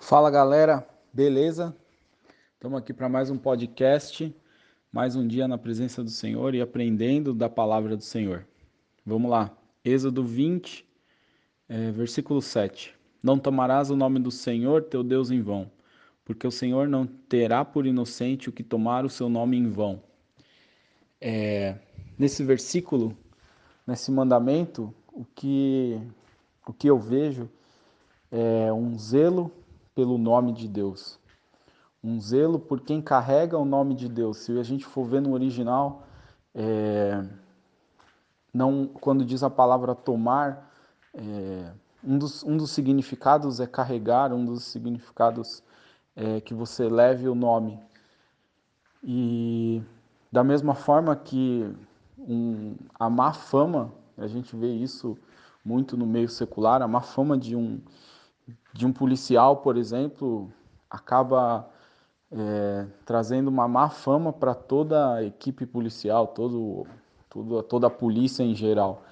Fala galera, beleza? Estamos aqui para mais um podcast, mais um dia na presença do Senhor e aprendendo da palavra do Senhor. Vamos lá, Êxodo 20, é, versículo 7. Não tomarás o nome do Senhor teu Deus em vão, porque o Senhor não terá por inocente o que tomar o seu nome em vão. É, nesse versículo, nesse mandamento, o que, o que eu vejo é um zelo pelo nome de Deus. Um zelo por quem carrega o nome de Deus. Se a gente for ver no original, é, não, quando diz a palavra tomar, é, um, dos, um dos significados é carregar, um dos significados é que você leve o nome. E da mesma forma que um, a má fama, a gente vê isso muito no meio secular, a má fama de um, de um policial, por exemplo, acaba é, trazendo uma má fama para toda a equipe policial, todo, todo, toda a polícia em geral.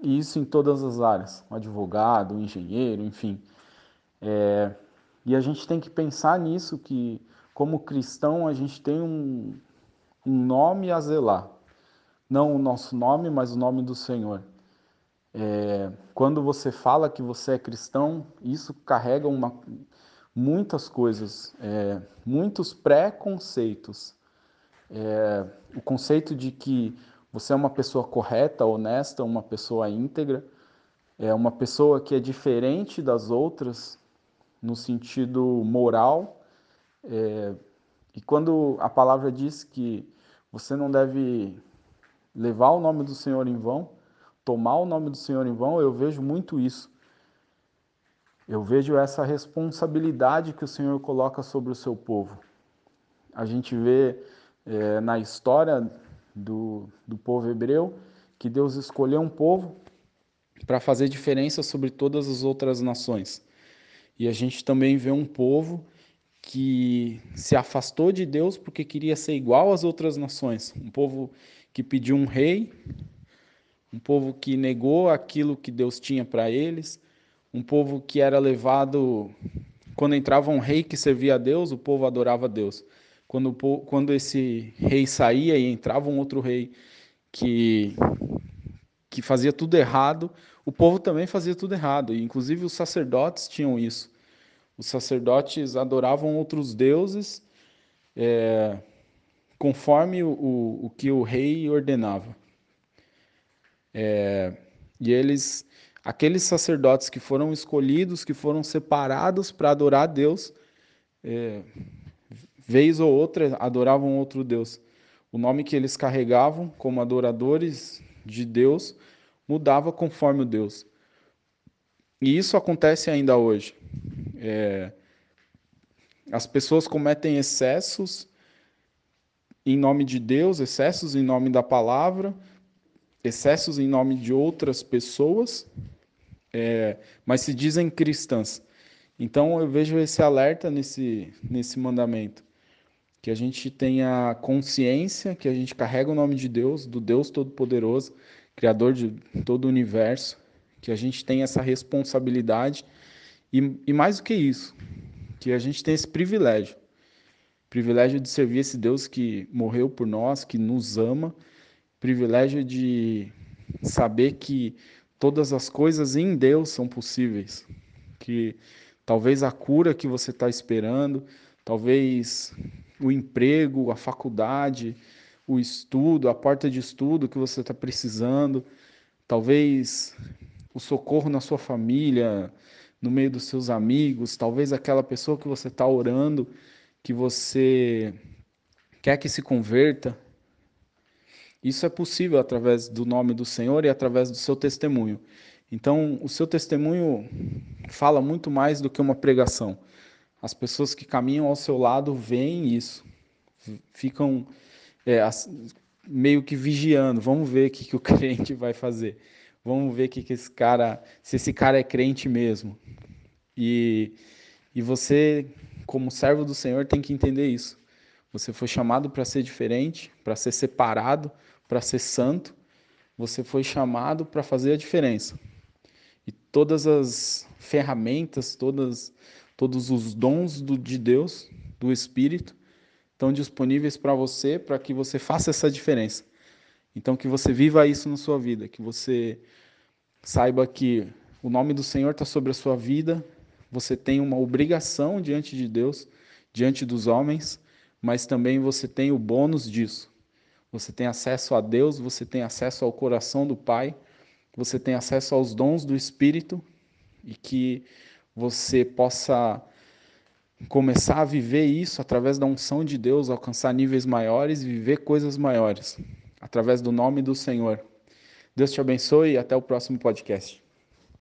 E isso em todas as áreas, um advogado, um engenheiro, enfim. É, e a gente tem que pensar nisso, que como cristão a gente tem um, um nome a zelar. Não o nosso nome, mas o nome do Senhor. É, quando você fala que você é cristão, isso carrega uma, muitas coisas, é, muitos preconceitos. É, o conceito de que você é uma pessoa correta, honesta, uma pessoa íntegra, é uma pessoa que é diferente das outras no sentido moral. É, e quando a palavra diz que você não deve levar o nome do Senhor em vão, tomar o nome do Senhor em vão, eu vejo muito isso. Eu vejo essa responsabilidade que o Senhor coloca sobre o seu povo. A gente vê é, na história do, do povo hebreu que Deus escolheu um povo para fazer diferença sobre todas as outras nações. E a gente também vê um povo que se afastou de Deus porque queria ser igual às outras nações. Um povo que pediu um rei um povo que negou aquilo que Deus tinha para eles, um povo que era levado quando entrava um rei que servia a Deus, o povo adorava a Deus. Quando, quando esse rei saía e entrava um outro rei que, que fazia tudo errado, o povo também fazia tudo errado. E, inclusive os sacerdotes tinham isso. Os sacerdotes adoravam outros deuses é, conforme o, o, que o rei ordenava. É, e eles, aqueles sacerdotes que foram escolhidos, que foram separados para adorar Deus, é, vez ou outra adoravam outro Deus. O nome que eles carregavam como adoradores de Deus mudava conforme o Deus. E isso acontece ainda hoje. É, as pessoas cometem excessos em nome de Deus, excessos em nome da palavra, excessos em nome de outras pessoas, é, mas se dizem cristãs. Então eu vejo esse alerta nesse, nesse mandamento, que a gente tenha consciência que a gente carrega o nome de Deus, do Deus Todo-Poderoso, Criador de todo o universo, que a gente tem essa responsabilidade e, e mais do que isso, que a gente tem esse privilégio, privilégio de servir esse Deus que morreu por nós, que nos ama. Privilégio de saber que todas as coisas em Deus são possíveis, que talvez a cura que você está esperando, talvez o emprego, a faculdade, o estudo, a porta de estudo que você está precisando, talvez o socorro na sua família, no meio dos seus amigos, talvez aquela pessoa que você está orando, que você quer que se converta, isso é possível através do nome do Senhor e através do seu testemunho. Então, o seu testemunho fala muito mais do que uma pregação. As pessoas que caminham ao seu lado veem isso, ficam é, meio que vigiando. Vamos ver o que, que o crente vai fazer. Vamos ver que, que esse cara, se esse cara é crente mesmo. E, e você, como servo do Senhor, tem que entender isso. Você foi chamado para ser diferente, para ser separado, para ser santo. Você foi chamado para fazer a diferença. E todas as ferramentas, todas, todos os dons do, de Deus, do Espírito, estão disponíveis para você, para que você faça essa diferença. Então, que você viva isso na sua vida, que você saiba que o nome do Senhor está sobre a sua vida, você tem uma obrigação diante de Deus, diante dos homens, mas também você tem o bônus disso. Você tem acesso a Deus, você tem acesso ao coração do Pai, você tem acesso aos dons do Espírito e que você possa começar a viver isso através da unção de Deus, alcançar níveis maiores e viver coisas maiores, através do nome do Senhor. Deus te abençoe e até o próximo podcast.